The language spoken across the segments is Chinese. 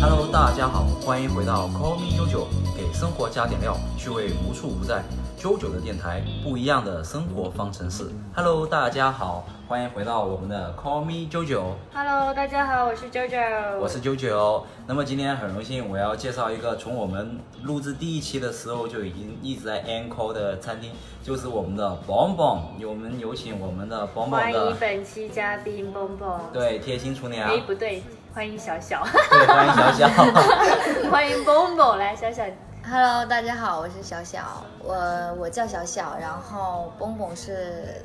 Hello，大家好，欢迎回到 Call Me 九九，给生活加点料，趣味无处不在。九九的电台，不一样的生活方程式。Hello，大家好，欢迎回到我们的 Call Me 九九，Hello，大家好，我是 JoJo，我是九九。那么今天很荣幸，我要介绍一个从我们录制第一期的时候就已经一直在 Encore 的餐厅，就是我们的 Bong Bong。我们有请我们的 Bong 欢 Bong 的迎本期嘉宾 Bon Bon。对贴心厨娘，哎，不对，欢迎小小，对欢迎小小。欢迎蹦蹦来，小小 Hello，大家好，我是小小，我我叫小小，然后蹦蹦是，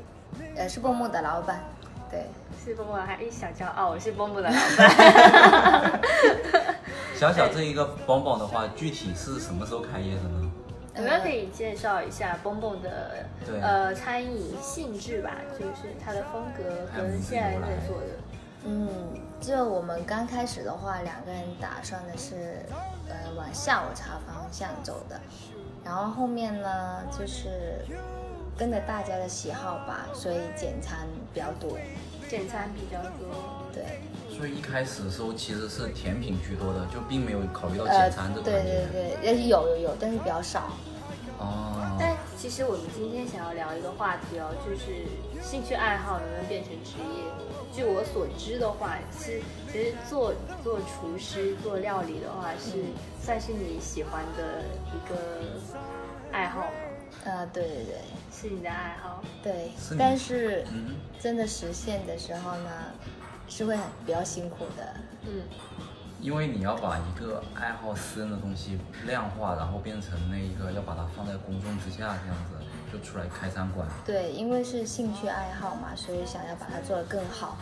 呃，是蹦蹦的老板，对，是蹦蹦，还一小骄傲，我是蹦蹦的老板。小小这一个 Bong Bong 的话，具体是什么时候开业的呢？我们可以介绍一下蹦蹦的对呃餐饮性质吧，就是它的风格跟现在在做的。嗯，就我们刚开始的话，两个人打算的是，呃，往下午茶方向走的，然后后面呢，就是跟着大家的喜好吧，所以简餐比较多，简餐比较多，对，所以一开始的时候其实是甜品居多的，就并没有考虑到呃简餐这，个对环节。对对，呃有有有，但是比较少，哦，但其实我们今天想要聊一个话题哦，就是兴趣爱好能不能变成职业？据我所知的话，是其实做做厨师、做料理的话，是算是你喜欢的一个爱好吗？啊，对对对是你的爱好。对是，但是嗯，真的实现的时候呢，是会很比较辛苦的。嗯，因为你要把一个爱好私人的东西量化，然后变成那一个要把它放在公众之下，这样子就出来开餐馆。对，因为是兴趣爱好嘛，所以想要把它做得更好，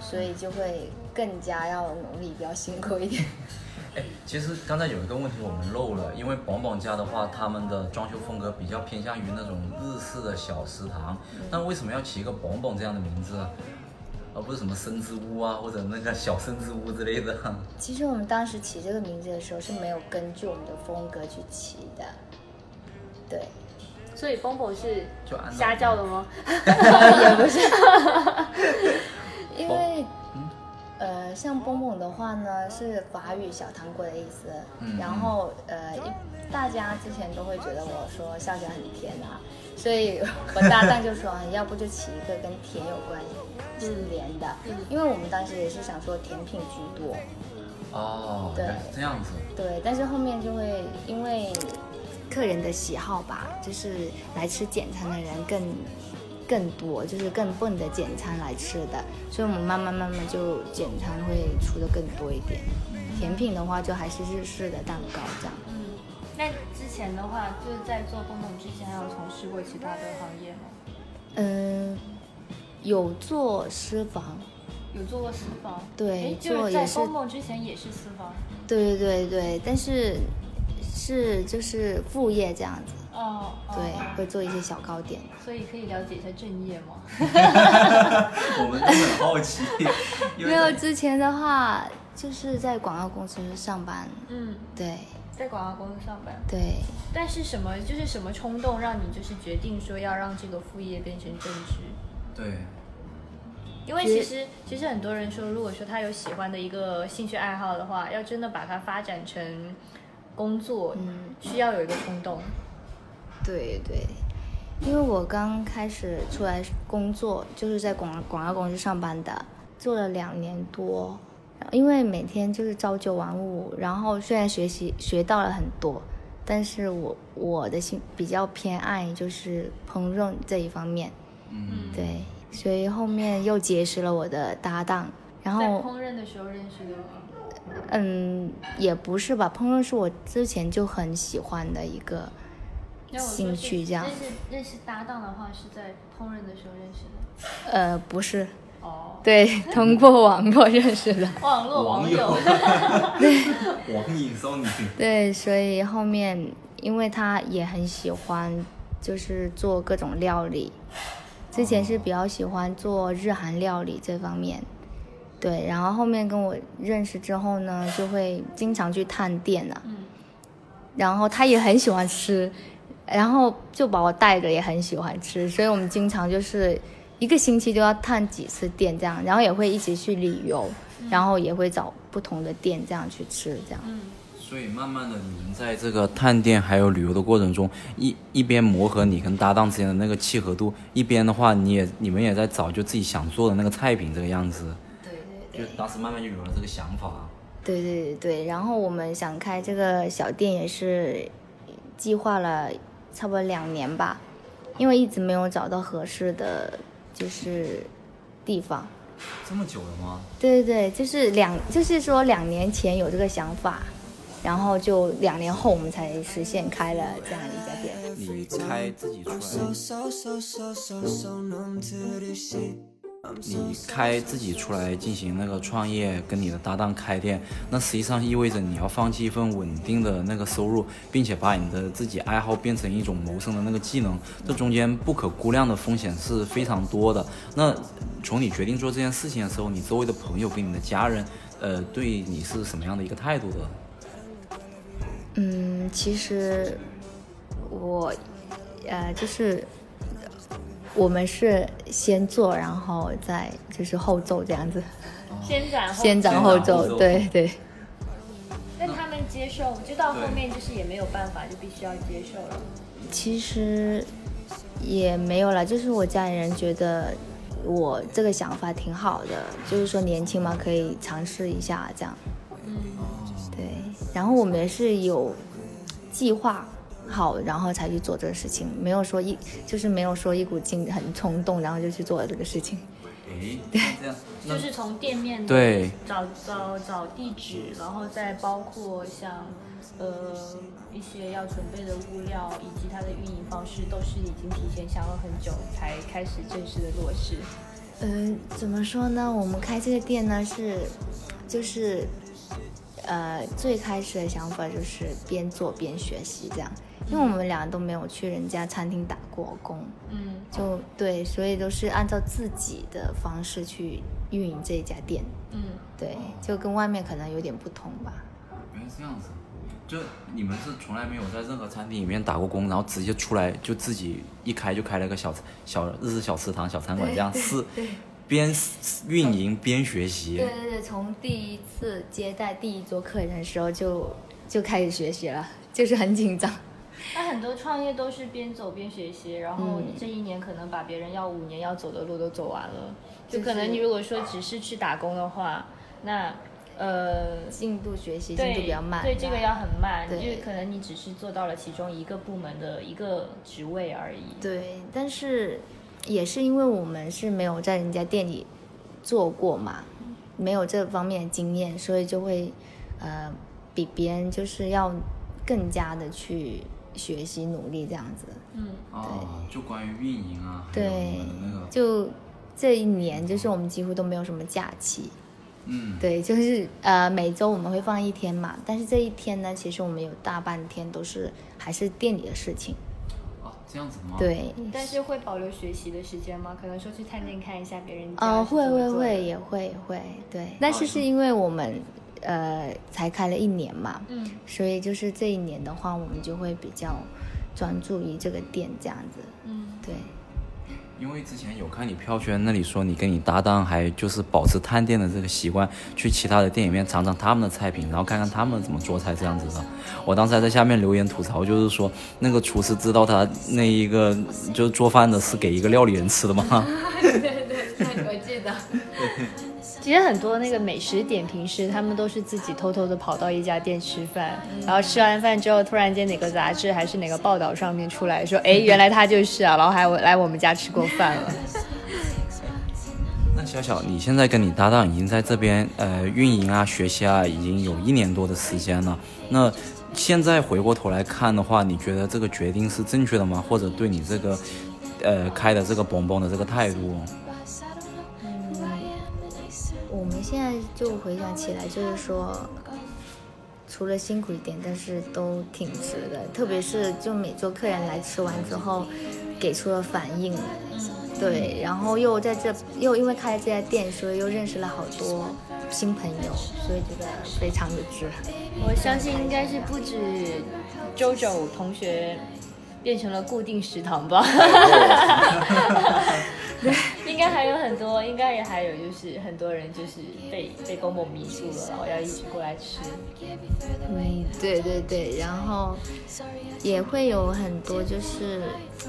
所以就会更加要努力，比较辛苦一点。哎，其实刚才有一个问题我们漏了，因为宝宝家的话，他们的装修风格比较偏向于那种日式的小食堂，但为什么要起一个宝宝这样的名字啊？而不是什么生之屋啊，或者那个小生之屋之类的。其实我们当时起这个名字的时候是没有根据我们的风格去起的，对，所以蹦蹦是瞎叫的吗？也不是，因为嗯呃，像蹦蹦的话呢，是法语小糖果的意思。嗯然后呃，大家之前都会觉得我说笑起来很甜啊，所以我搭档就说，啊要不就起一个跟甜有关是连的，嗯因为我们当时也是想说甜品居多，哦，对这样子。对，但是后面就会因为客人的喜好吧，就是来吃简餐的人更更多，就是更奔着简餐来吃的，所以我们慢慢慢慢就简餐会出的更多一点。甜品的话，就还是日式的蛋糕这样。嗯，那之前的话，就是在做蹦蹦之前，还有从事过其他的行业吗？嗯，有做私房，有做过私房，对诶就是在做也是蹦蹦之前也是私房。对对对对，但是是就是副业这样子，哦，对，哦会做一些小糕点。所以可以了解一下正业吗？我们都很好奇，因为没有之前的话，就是在广告公司上班，嗯，对在广告公司上班。对，但是什么就是什么冲动让你就是决定说要让这个副业变成正职？对，因为其实其实很多人说，如果说他有喜欢的一个兴趣爱好的话，要真的把它发展成工作，嗯，需要有一个冲动。对对，因为我刚开始出来工作，就是在广广告公司上班的，做了两年多。因为每天就是朝九晚五，然后虽然学习学到了很多，但是我我的心比较偏爱就是烹饪这一方面，嗯，对，所以后面又结识了我的搭档，然在后烹饪的时候认识的吗？嗯，也不是吧，烹饪是我之前就很喜欢的一个兴趣这样认识认识搭档的话，是在烹饪的时候认识的。呃，不是，哦，对，通过网络认识的。网络网友。对网瘾少女。对，所以后面因为他也很喜欢，就是做各种料理。之前是比较喜欢做日韩料理这方面，对，然后后面跟我认识之后呢，就会经常去探店啊，嗯，然后他也很喜欢吃，然后就把我带着，也很喜欢吃，所以我们经常就是一个星期都要探几次店这样，然后也会一起去旅游，然后也会找不同的店这样去吃这样。所以慢慢的，你们在这个探店还有旅游的过程中，一一边磨合你跟搭档之间的那个契合度，一边的话，你也你们也在找就自己想做的那个菜品这个样子。对对对就当时慢慢就有了这个想法。对对对对，然后我们想开这个小店也是计划了差不多两年吧，因为一直没有找到合适的就是地方。这么久了吗？对对对，就是两，就是说两年前有这个想法，然后就两年后我们才实现开了这样一家店。你开自己出来，你开自己出来进行那个创业，跟你的搭档开店，那实际上意味着你要放弃一份稳定的那个收入，并且把你的自己爱好变成一种谋生的那个技能，这中间不可估量的风险是非常多的。那从你决定做这件事情的时候，你周围的朋友跟你的家人，呃，对你是什么样的一个态度的？嗯，其实我，呃，就是我们是先做，然后再就是后奏这样子，先斩后先斩后先斩后奏，对对。但他们接受，就到后面就是也没有办法，就必须要接受了。其实也没有了，就是我家里人觉得我这个想法挺好的，就是说年轻嘛，可以尝试一下这样。嗯对，然后我们也是有计划好，然后才去做这个事情，没有说一就是没有说一股劲很冲动，然后就去做了这个事情。诶，这样，那就是从店面对找找找地址，然后再包括像呃一些要准备的物料以及它的运营方式，都是已经提前想了很久才开始正式的落实。嗯，怎么说呢？我们开这个店呢是，就是，呃，最开始的想法就是边做边学习这样，因为我们俩都没有去人家餐厅打过工，嗯。就对，所以都是按照自己的方式去运营这一家店，嗯，对，就跟外面可能有点不同吧。原来是这样子，就你们是从来没有在任何餐厅里面打过工，然后直接出来就自己一开就开了个小小日式小食堂、小餐馆，这样是边运营边学习。对对对，从第一次接待第一桌客人的时候就就开始学习了，就是很紧张。那很多创业都是边走边学习，然后这一年可能把别人要五年要走的路都走完了，就就是可能你如果说只是去打工的话，那呃进度学习进度比较慢，对这个要很慢，对就是可能你只是做到了其中一个部门的一个职位而已。对，但是也是因为我们是没有在人家店里做过嘛，没有这方面的经验，所以就会呃比别人就是要更加的去学习努力这样子。嗯，哦，就关于运营啊，对那个，就这一年，就是我们几乎都没有什么假期。嗯，对，就是呃每周我们会放一天嘛，但是这一天呢，其实我们有大半天都是还是店里的事情。啊，这样子吗？，对，但是会保留学习的时间吗？可能说去探店看一下别人家呃，是怎么会会会，也会会，对。但是是因为我们呃才开了一年嘛，嗯所以就是这一年的话，我们就会比较专注于这个店这样子。嗯对，因为之前有看你票圈那里说你跟你搭档还就是保持探店的这个习惯，去其他的店里面尝尝他们的菜品，然后看看他们怎么做菜这样子的。我当时还在下面留言吐槽，就是说那个厨师知道他那一个就是做饭的是给一个料理人吃的吗？对对对我记得。其实很多那个美食点评师，他们都是自己偷偷的跑到一家店吃饭，然后吃完饭之后，突然间哪个杂志还是哪个报道上面出来说，哎，原来他就是啊，然后还来我们家吃过饭了。那小小，你现在跟你搭档已经在这边呃运营啊、学习啊，已经有一年多的时间了。那现在回过头来看的话，你觉得这个决定是正确的吗？或者对你这个呃开的这个蹦蹦的这个态度？我们现在就回想起来，就是说，除了辛苦一点，但是都挺值的。特别是就每桌客人来吃完之后，给出了反应，对，然后又在这又因为开了这家店，所以又认识了好多新朋友，所以觉得非常的值。我相信应该是不止周周同学变成了固定食堂吧。应该还有很多，应该也还有就是很多人就是被被公公迷住了，然后要一起过来吃。嗯，对对对，然后也会有很多就是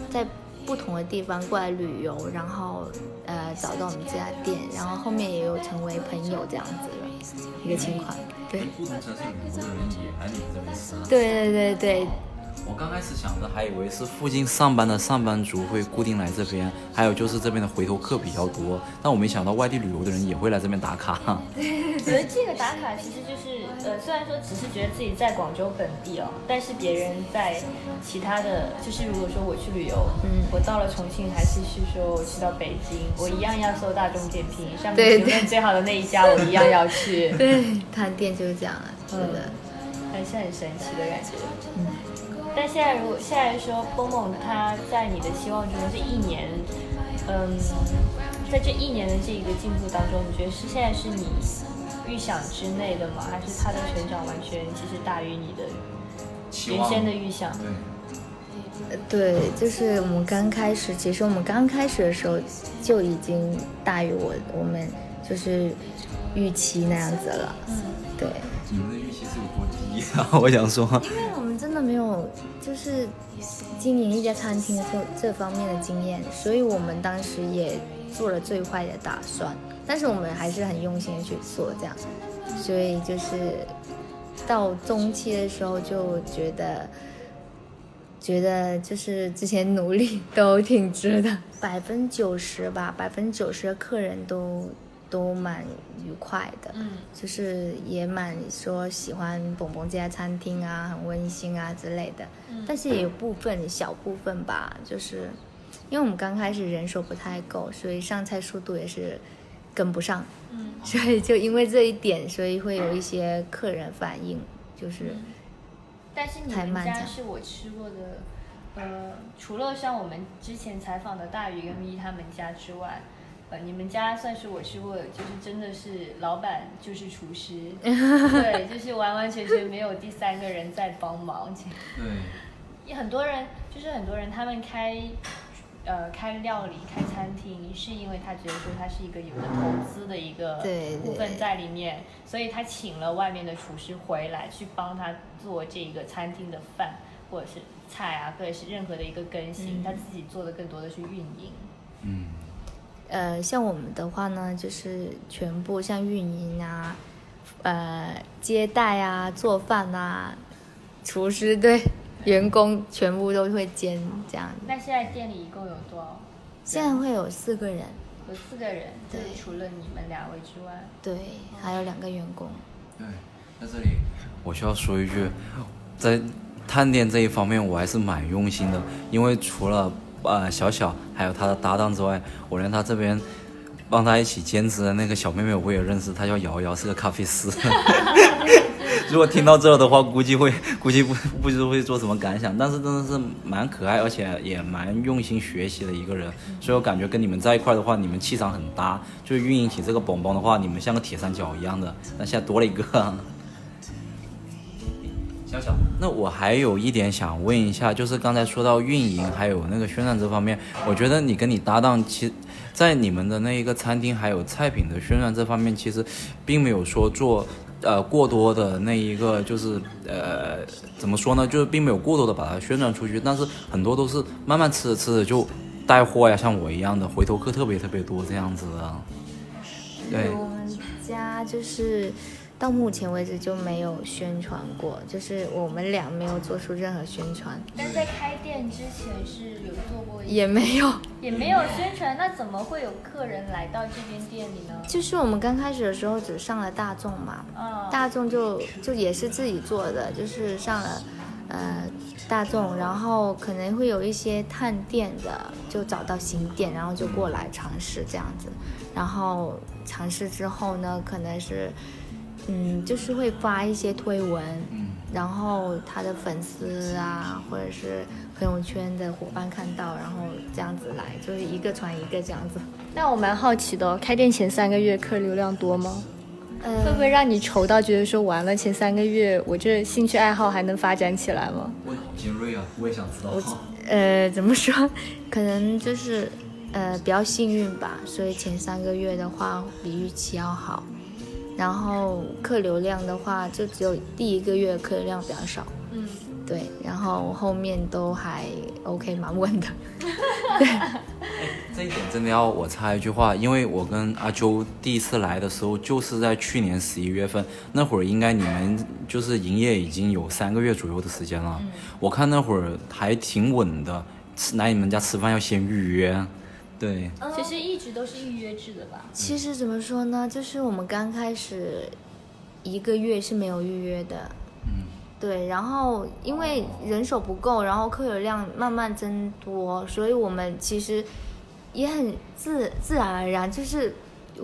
在不同的地方过来旅游，然后呃找到我们这家店，然后后面也有成为朋友这样子的一个情况。对不同城市旅游的人也来你这边吃啊。对对对对，我刚开始想着还以为是附近上班的上班族会固定来这边，还有就是这边的回头客比较多，但我没想到外地旅游的人也会来这边打卡。觉得这个打卡其实就是，呃，虽然说只是觉得自己在广州本地哦，但是别人在其他的，就是如果说我去旅游，嗯我到了重庆，还是是说我去到北京，我一样要搜大众点评上对对面评论最好的那一家，我一样要去，对，探店就是这样啊，是的，还是很神奇的感觉。嗯，但现在如果现在说蹦蹦他在你的期望中这一年，嗯，在这一年的这一个进步当中，你觉得是现在是你预想之内的吗？还是他的成长完全其实大于你的原先的预想？对，对，就是我们刚开始，其实我们刚开始的时候就已经大于我我们就是预期那样子了，嗯，对。你们的预期是有多低啊？我想说，因为我们真的没有就是经营一家餐厅这这方面的经验，所以我们当时也做了最坏的打算，但是我们还是很用心的去做这样，所以就是到中期的时候就觉得。觉得就是之前努力都挺值的，百分之九十吧，百分之九十的客人都都蛮愉快的，嗯。就是也蛮说喜欢蹦蹦这家餐厅啊，很温馨啊之类的。但是也有部分小部分吧，就是因为我们刚开始人手不太够，所以上菜速度也是跟不上，嗯，所以就因为这一点，所以会有一些客人反映，就是但是你们家是我吃过的，呃，除了像我们之前采访的大鱼跟咪他们家之外，呃，你们家算是我吃过，就是真的是老板就是厨师，对，就是完完全全没有第三个人在帮忙。对，也很多人就是很多人他们开。呃，开料理、开餐厅，是因为他觉得说他是一个有的投资的一个对部分在里面，所以他请了外面的厨师回来去帮他做这个餐厅的饭或者是菜啊，或者是任何的一个更新，嗯他自己做的更多的是运营。嗯，呃，像我们的话呢，就是全部像运营啊，呃，接待啊，做饭啊，厨师对员工全部都会兼这样。那现在店里一共有多少？现在会有四个人，有四个人，就对是除了你们两位之外，对，还有两个员工。对，在这里我需要说一句，在探店这一方面我还是蛮用心的，因为除了呃小小还有他的搭档之外，我连他这边帮他一起兼职的那个小妹妹我也认识，她叫瑶瑶，是个咖啡师。如果听到这的话，估计会估计不不知会做什么感想，但是真的是蛮可爱，而且也蛮用心学习的一个人，所以我感觉跟你们在一块的话，你们气场很搭。就运营起这个 bonbon 的话，你们像个铁三角一样的，那现在多了一个。小小，那我还有一点想问一下，就是刚才说到运营还有那个宣传这方面，我觉得你跟你搭档其，在你们的那一个餐厅还有菜品的宣传这方面，其实并没有说做呃过多的那一个就是呃怎么说呢，就是并没有过多的把它宣传出去，但是很多都是慢慢吃着吃着就带货呀，像我一样的回头客特别特别多这样子的。对，我们家就是到目前为止就没有宣传过，就是我们俩没有做出任何宣传，但在开店之前是有做过也没有。也没有宣传，那怎么会有客人来到这边店里呢？就是我们刚开始的时候只上了大众嘛，嗯，大众就就也是自己做的，就是上了呃大众，然后可能会有一些探店的，就找到新店，然后就过来尝试这样子，然后尝试之后呢，可能是嗯就是会发一些推文，嗯，然后他的粉丝啊，或者是朋友圈的伙伴看到，然后这样子来，就是一个传一个这样子。那我蛮好奇的哦，开店前三个月客流量多吗？呃，会不会让你愁到觉得说完了前三个月我这兴趣爱好还能发展起来吗？我好尖锐啊，我也想知道。呃，怎么说？可能就是呃比较幸运吧，所以前三个月的话比预期要好。然后客流量的话，就只有第一个月客流量比较少，嗯，对，然后后面都还 OK，蛮稳的。对这一点真的要我插一句话，因为我跟阿秋第一次来的时候，就是在去年十一月份，那会儿应该你们就是营业已经有三个月左右的时间了。我看那会儿还挺稳的，吃来你们家吃饭要先预约。对，其实一直都是预约制的吧？其实怎么说呢，就是我们刚开始一个月是没有预约的，嗯，对，然后因为人手不够，然后客流量慢慢增多，所以我们其实也很自自然而然就是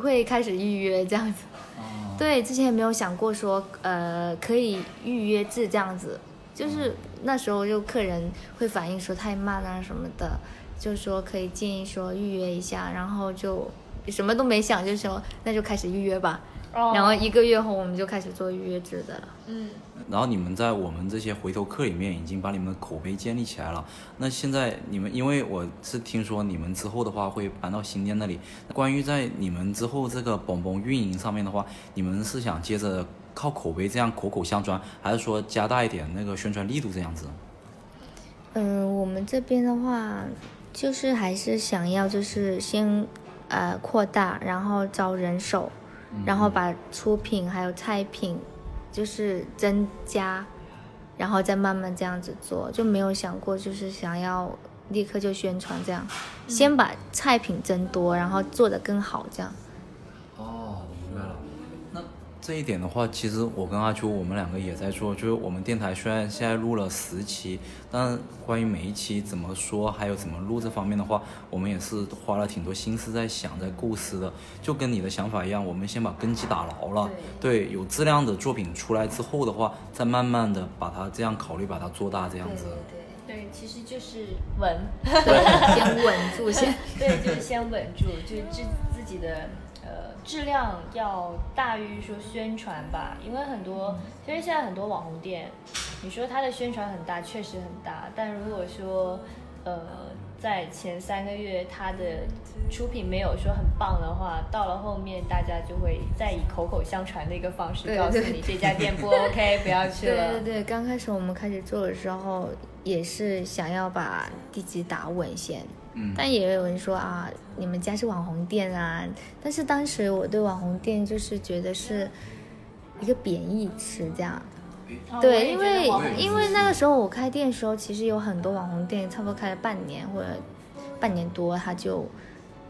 会开始预约这样子。哦，对，之前也没有想过说呃可以预约制这样子，就是那时候就客人会反映说太慢啊什么的，就说可以建议说预约一下，然后就什么都没想，就说那就开始预约吧。然后一个月后我们就开始做预约制的了。嗯，然后你们在我们这些回头客里面已经把你们的口碑建立起来了。那现在你们，因为我是听说你们之后的话会搬到新店那里，关于在你们之后这个蹦蹦运营上面的话，你们是想接着靠口碑这样口口相传，还是说加大一点那个宣传力度这样子？嗯，我们这边的话，就是还是想要就是先呃扩大，然后招人手，然后把出品还有菜品就是增加，然后再慢慢这样子做，就没有想过就是想要立刻就宣传这样，先把菜品增多，然后做得更好这样。这一点的话，其实我跟阿秋我们两个也在做，就是我们电台虽然现在录了十期，但关于每一期怎么说，还有怎么录这方面的话，我们也是花了挺多心思在想、在构思的。就跟你的想法一样，我们先把根基打牢了，对，有质量的作品出来之后的话，再慢慢的把它这样考虑，把它做大这样子。对对，其实就是稳，对，先稳住先。对，就是先稳住，就是自自己的呃质量要大于说宣传吧，因为很多其实现在很多网红店，你说它的宣传很大，确实很大，但如果说呃在前三个月它的出品没有说很棒的话，到了后面大家就会再以口口相传的一个方式告诉你这家店不 OK，不要去了对了。对对，刚开始我们开始做的时候，也是想要把地基打稳先。嗯，但也有人说啊，你们家是网红店啊。但是当时我对网红店就是觉得是一个贬义词，这样。对，因为因为那个时候我开店的时候，其实有很多网红店，差不多开了半年或者半年多，它就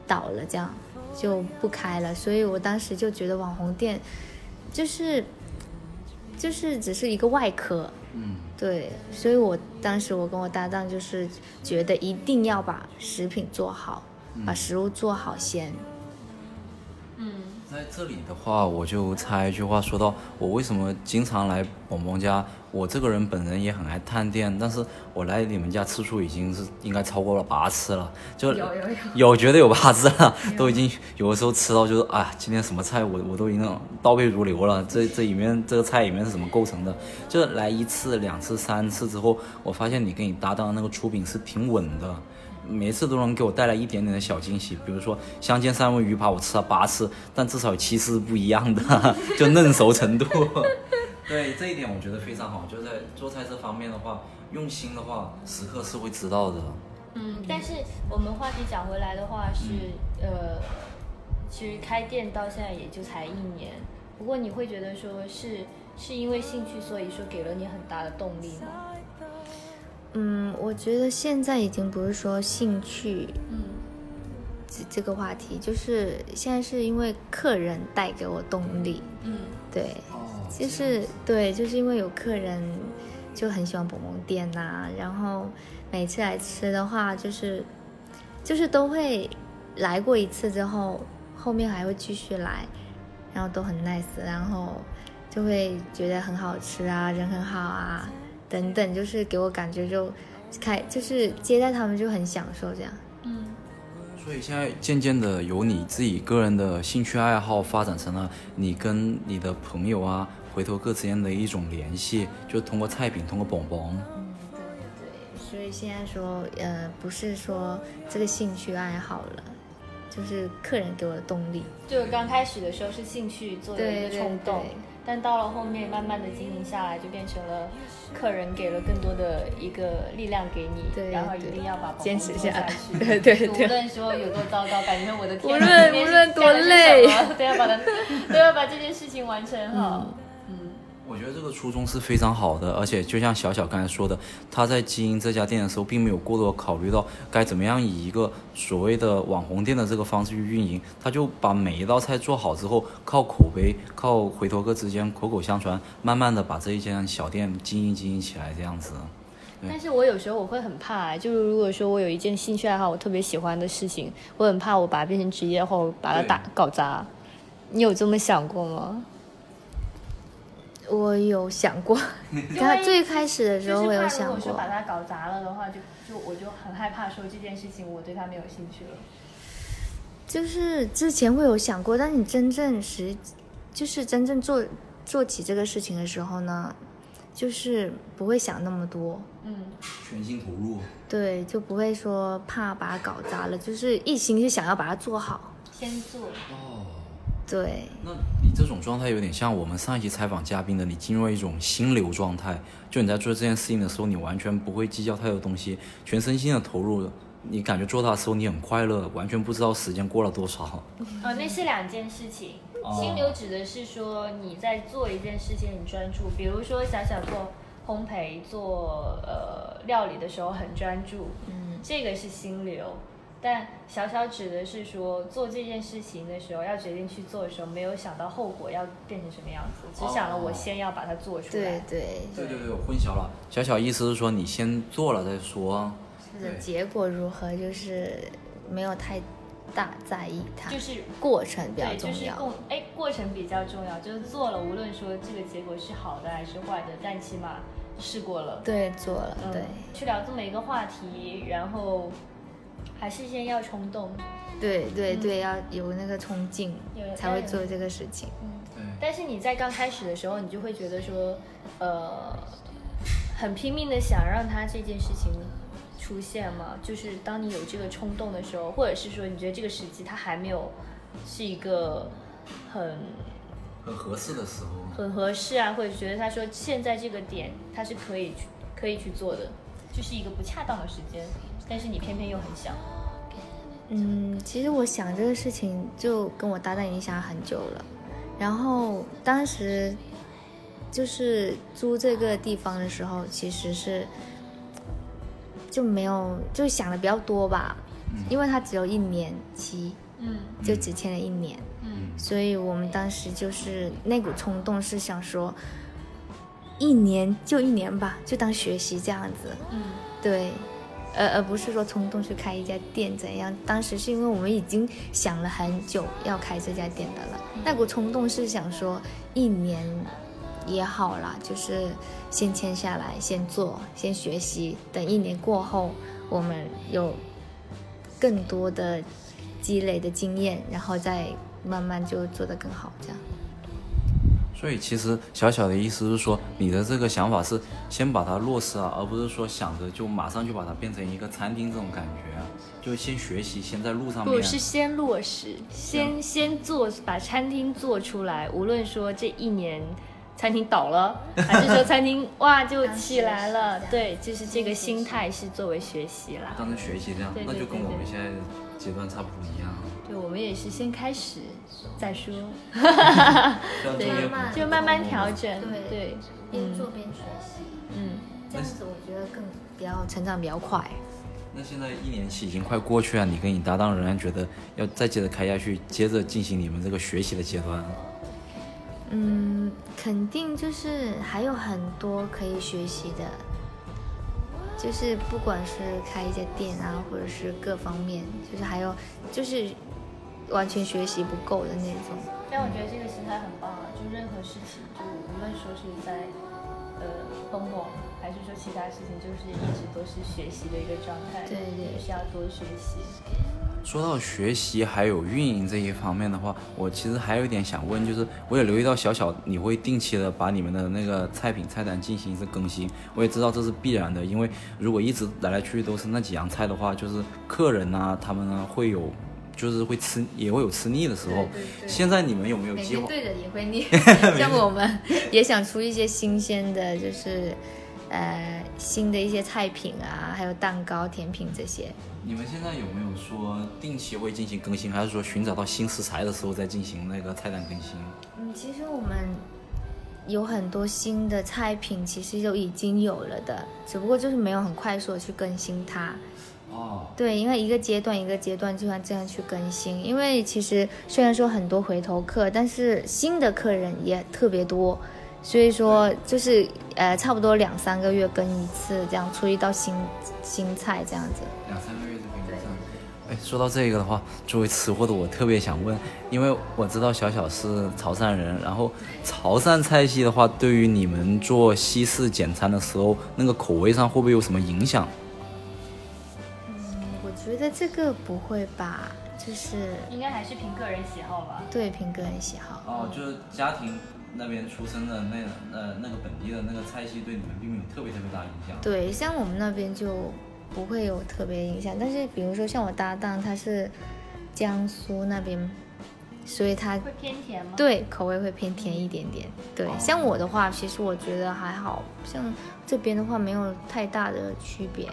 倒了，这样就不开了。所以我当时就觉得网红店就是就是只是一个外壳，嗯，对，所以我当时我跟我搭档就是觉得一定要把食品做好，把食物做好先。嗯。在这里的话，我就插一句话，说到我为什么经常来蹦蹦家。我这个人本人也很爱探店，但是我来你们家次数已经是应该超过了八次了，就有有有有绝对有八次了，都已经有的时候吃到就是啊，今天什么菜我我都已经倒背如流了，这这里面这个菜里面是怎么构成的？就来一次、两次、三次之后，我发现你跟你搭档那个出品是挺稳的。每次都能给我带来一点点的小惊喜，比如说香煎三文鱼扒，我吃了八次，但至少有七次是不一样的，就嫩熟程度。对这一点我觉得非常好，就在做菜这方面的话，用心的话，食客是会知道的。嗯，但是我们话题讲回来的话是，呃，其实开店到现在也就才一年，不过你会觉得说是是因为兴趣，所以说给了你很大的动力吗？嗯，我觉得现在已经不是说兴趣嗯这这个话题，就是现在是因为客人带给我动力。嗯对，哦就是对，就是因为有客人就很喜欢蹦蹦店呐、然后每次来吃的话，就是就是都会来过一次之后，后面还会继续来，然后都很 nice，然后就会觉得很好吃啊，人很好啊，等等，就是给我感觉就开就是接待他们就很享受这样。嗯所以现在渐渐的由你自己个人的兴趣爱好发展成了你跟你的朋友啊、回头客之间的一种联系，就通过菜品，通过蹦蹦。嗯，对对，所以现在说，呃，不是说这个兴趣爱好了，就是客人给我的动力。就刚开始的时候是兴趣做的一个对对冲动对，但到了后面慢慢的经营下来，就变成了客人给了更多的一个力量给你，对然后一定要把宝宝坚持做下 去。对对对无论说有多糟糕，感觉我的天，无论无论多累都要把它都要把这件事情完成好。我觉得这个初衷是非常好的，而且就像小小刚才说的，他在经营这家店的时候，并没有过多考虑到该怎么样以一个所谓的网红店的这个方式去运营，他就把每一道菜做好之后，靠口碑，靠回头客之间口口相传，慢慢的把这一间小店经营经营起来，这样子。但是我有时候我会很怕，就是如果说我有一件兴趣爱好，我特别喜欢的事情，我很怕我把它变成职业后把它打搞砸。你有这么想过吗？我有想过，他最开始的时候我有想如果说，把它搞砸了的话，就就我就很害怕说这件事情我对他没有兴趣了。就是之前会有想过，但你真正实，就是真正做做起这个事情的时候呢，就是不会想那么多，嗯，全心投入。对，就不会说怕把它搞砸了，就是一心就想要把它做好，先做。哦，对，那你这种状态有点像我们上一期采访嘉宾的，你进入一种心流状态，就你在做这件事情的时候，你完全不会计较太多东西，全身心的投入。你感觉做它的时候，你很快乐，完全不知道时间过了多少。呃，那是两件事情。哦心流指的是说你在做一件事情很专注，比如说小小做烘焙、做呃料理的时候很专注，嗯，这个是心流。但小小指的是说做这件事情的时候，要决定去做的时候，没有想到后果要变成什么样子，只想了我先要把它做出来。对对，对对对，我混淆了。小小意思是说，你先做了再说。是的，结果如何就是没有太大在意它，就是过程比较对，重要。就是过哎过程比较重要，就是做了，无论说这个结果是好的还是坏的，但起码试过了。对，做了，嗯对，去聊这么一个话题，然后还是先要冲动。对对对，要有那个冲劲才会做这个事情。对，但是你在刚开始的时候，你就会觉得说，呃，很拼命的想让他这件事情出现嘛。就是当你有这个冲动的时候，或者是说你觉得这个时机他还没有是一个很很合适的时候。很合适啊，或者觉得他说现在这个点他是可以去可以去做的，就是一个不恰当的时间，但是你偏偏又很想。嗯，其实我想这个事情就跟我搭档已经想很久了，然后当时就是租这个地方的时候，其实是就没有就想的比较多吧，因为它只有一年期，嗯。就只签了一年，嗯。所以我们当时就是那股冲动是想说，一年就一年吧，就当学习这样子，嗯。对，而而不是说冲动去开一家店怎样。当时是因为我们已经想了很久要开这家店的了，那股冲动是想说一年也好啦，就是先签下来，先做，先学习，等一年过后，我们有更多的积累的经验，然后再慢慢就做得更好，这样。所以其实小小的意思是说，你的这个想法是先把它落实啊，而不是说想着就马上就把它变成一个餐厅这种感觉啊，就先学习，先在路上面。不是先落实，先先做，把餐厅做出来。无论说这一年餐厅倒了，还是说餐厅 哇就起来了，对，就是这个心态是作为学习啦。当成学习这样，那就跟我们现在阶段差不多一样。对，我们也是先开始再说，对慢慢就慢慢调整。对对，边做边学习，嗯，这样子我觉得更比较成长比较快。那现在一年期已经快过去了，你跟你搭档仍然觉得要再接着开下去，接着进行你们这个学习的阶段。嗯，肯定就是还有很多可以学习的，就是不管是开一家店啊，或者是各方面，就是还有就是完全学习不够的那种。但我觉得这个心态很棒啊，就任何事情，就无论说是在呃蹦蹦，还是说其他事情，就是一直都是学习的一个状态。对对就是要多学习。说到学习还有运营这一方面的话，我其实还有一点想问，就是我也留意到小小你会定期的把你们的那个菜品菜单进行一次更新，我也知道这是必然的，因为如果一直来来去去都是那几样菜的话，就是客人呐、他们呢会有，就是会吃也会有吃腻的时候。对对对现在你们有没有计划？对的也会腻，像我们也想出一些新鲜的，就是呃新的一些菜品啊，还有蛋糕、甜品这些。你们现在有没有说定期会进行更新，还是说寻找到新食材的时候再进行那个菜单更新？嗯，其实我们有很多新的菜品，其实就已经有了的，只不过就是没有很快速的去更新它。哦，对，因为一个阶段一个阶段就像这样去更新。因为其实虽然说很多回头客，但是新的客人也特别多，所以说就是呃差不多两三个月更一次，这样出一道新新菜这样子。两三个月就可以上。哎，说到这个的话，作为吃货的我特别想问，因为我知道小小是潮汕人，然后潮汕菜系的话，对于你们做西式简餐的时候，那个口味上会不会有什么影响？我觉得这个不会吧，就是应该还是凭个人喜好吧。对凭个人喜好。哦，就是家庭那边出生的那呃那个本地的那个菜系，对你们并没有特别特别大影响。对，像我们那边就不会有特别影响，但是比如说像我搭档他是江苏那边，所以他会偏甜吗？，对口味会偏甜一点点。对，像我的话，其实我觉得还好像这边的话没有太大的区别。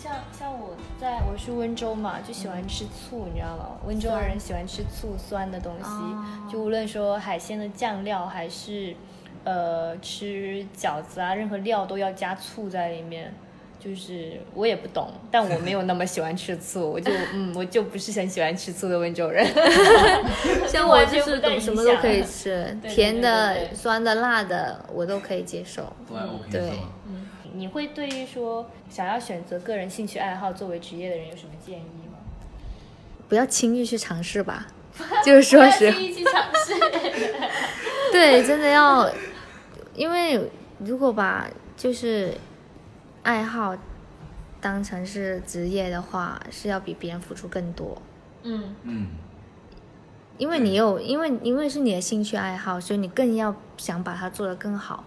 像像我在我是温州嘛，就喜欢吃醋，你知道吗？温州人喜欢吃醋酸的东西，哦就无论说海鲜的酱料还是呃吃饺子啊，任何料都要加醋在里面。就是我也不懂，但我没有那么喜欢吃醋，我就嗯，我就不是很喜欢吃醋的温州人。像我就是懂什么都可以 吃，甜的、酸的、辣的我都可以接受。对？你会对于说想要选择个人兴趣爱好作为职业的人有什么建议吗？不要轻易去尝试吧，就是说实话不要轻易去尝试。对，真的要，因为如果把就是爱好当成是职业的话，是要比别人付出更多。嗯，嗯，因为你有，因为因为是你的兴趣爱好，所以你更要想把它做得更好，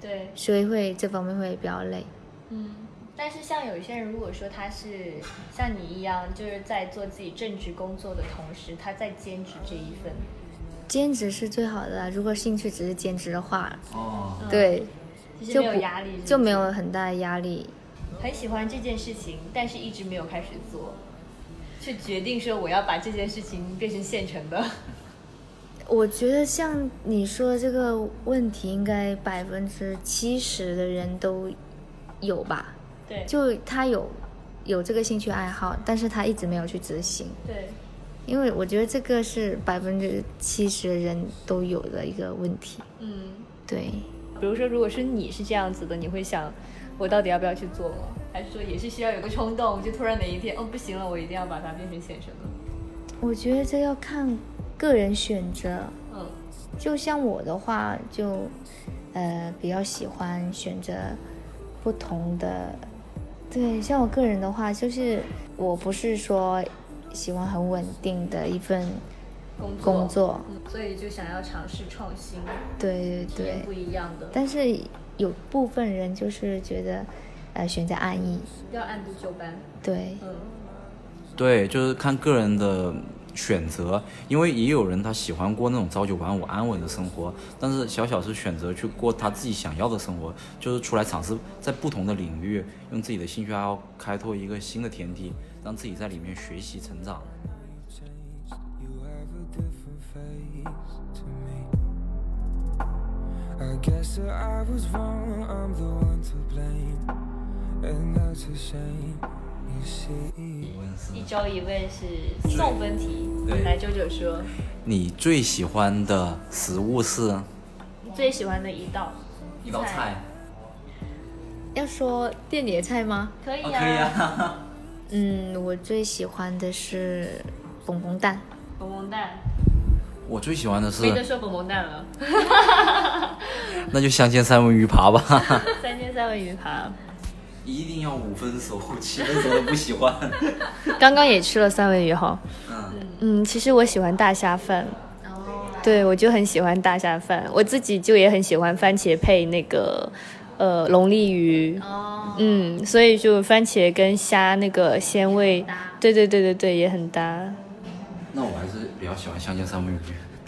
对，所以会这方面会比较累。嗯。但是像有一些人，如果说他是像你一样，就是在做自己正职工作的同时，他在兼职这一份，兼职是最好的啦，如果兴趣只是兼职的话，哦，对，就没有压力，是是就没有很大的压力。很喜欢这件事情，但是一直没有开始做，却决定说我要把这件事情变成现成的。我觉得像你说的这个问题，应该百分之七十的人都有吧。对，就他有有这个兴趣爱好，但是他一直没有去执行，对，因为我觉得这个是百分之七十的人都有的一个问题。嗯。对，比如说，如果是你是这样子的，你会想，我到底要不要去做吗？还是说也是需要有个冲动，就突然哪一天，哦，不行了，我一定要把它变成现实的？我觉得这要看个人选择。嗯就像我的话，就呃比较喜欢选择不同的。对，像我个人的话，就是我不是说喜欢很稳定的一份工作，工作，嗯，所以就想要尝试创新，对对对不。一样的，但是有部分人就是觉得，呃，选择安逸，要按部就班。对，嗯，对，就是看个人的选择，因为也有人他喜欢过那种朝九晚五安稳的生活，但是小小是选择去过他自己想要的生活，就是出来尝试在不同的领域，用自己的兴趣爱好开拓一个新的天地，让自己在里面学习成长。And that's shame 一周一问是送分题对，来九九说，你最喜欢的食物是？你最喜欢的一道。一道菜，要说店里的菜吗？可以啊，可以啊，啊。嗯，我最喜欢的是蹦蹦蛋，蹦蹦蛋，我最喜欢的是，没得说蹦蹦蛋了，那就香煎三文鱼扒吧。三煎三文鱼扒，一定要五分熟，七分熟的不喜欢。刚刚也吃了三文鱼哈。嗯，嗯，其实我喜欢大虾饭。哦，对，我就很喜欢大虾饭，我自己就也很喜欢番茄配那个呃龙利鱼。哦，嗯，所以就番茄跟虾那个鲜味，对对对对对，也很搭。那我还是比较喜欢香煎三文鱼。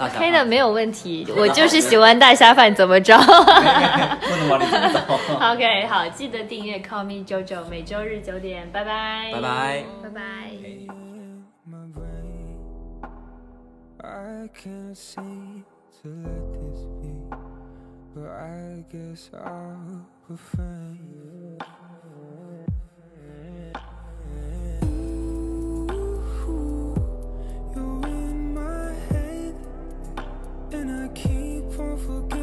大虾黑的没有问题，我就是喜欢大虾饭，怎么着 不能把你怎么着。OK，好，记得订阅 Call Me JoJo，每周日九点，拜拜，拜拜。拜拜。and I keep on forgetting.